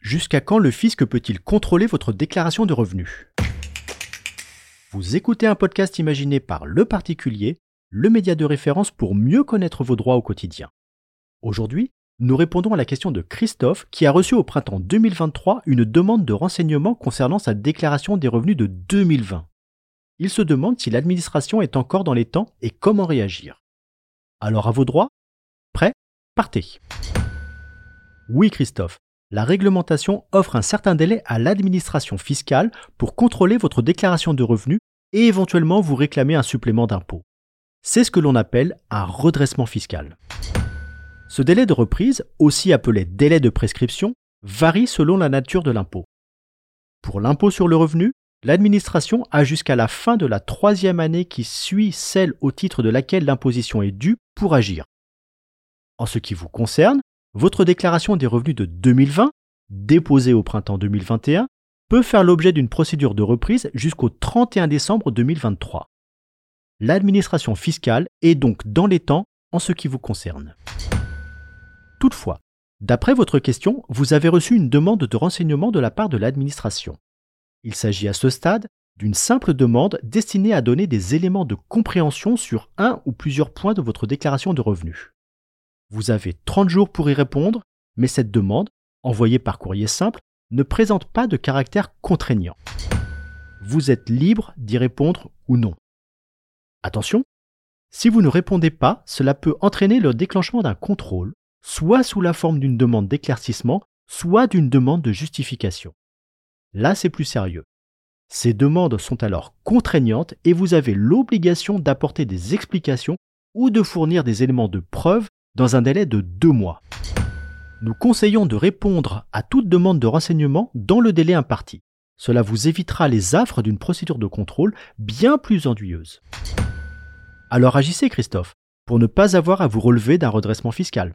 Jusqu'à quand le fisc peut-il contrôler votre déclaration de revenus? Vous écoutez un podcast imaginé par Le Particulier, le média de référence pour mieux connaître vos droits au quotidien. Aujourd'hui, nous répondons à la question de Christophe qui a reçu au printemps 2023 une demande de renseignement concernant sa déclaration des revenus de 2020. Il se demande si l'administration est encore dans les temps et comment réagir. Alors à vos droits? Prêt? Partez Oui Christophe, la réglementation offre un certain délai à l'administration fiscale pour contrôler votre déclaration de revenus et éventuellement vous réclamer un supplément d'impôt. C'est ce que l'on appelle un redressement fiscal. Ce délai de reprise, aussi appelé délai de prescription, varie selon la nature de l'impôt. Pour l'impôt sur le revenu, l'administration a jusqu'à la fin de la troisième année qui suit celle au titre de laquelle l'imposition est due pour agir. En ce qui vous concerne, votre déclaration des revenus de 2020, déposée au printemps 2021, peut faire l'objet d'une procédure de reprise jusqu'au 31 décembre 2023. L'administration fiscale est donc dans les temps en ce qui vous concerne. Toutefois, d'après votre question, vous avez reçu une demande de renseignement de la part de l'administration. Il s'agit à ce stade d'une simple demande destinée à donner des éléments de compréhension sur un ou plusieurs points de votre déclaration de revenus. Vous avez 30 jours pour y répondre, mais cette demande, envoyée par courrier simple, ne présente pas de caractère contraignant. Vous êtes libre d'y répondre ou non. Attention, si vous ne répondez pas, cela peut entraîner le déclenchement d'un contrôle soit sous la forme d'une demande d'éclaircissement, soit d'une demande de justification. Là, c'est plus sérieux. Ces demandes sont alors contraignantes et vous avez l'obligation d'apporter des explications ou de fournir des éléments de preuve dans un délai de deux mois. Nous conseillons de répondre à toute demande de renseignement dans le délai imparti. Cela vous évitera les affres d'une procédure de contrôle bien plus ennuyeuse. Alors agissez Christophe, pour ne pas avoir à vous relever d'un redressement fiscal.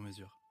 sur mesure.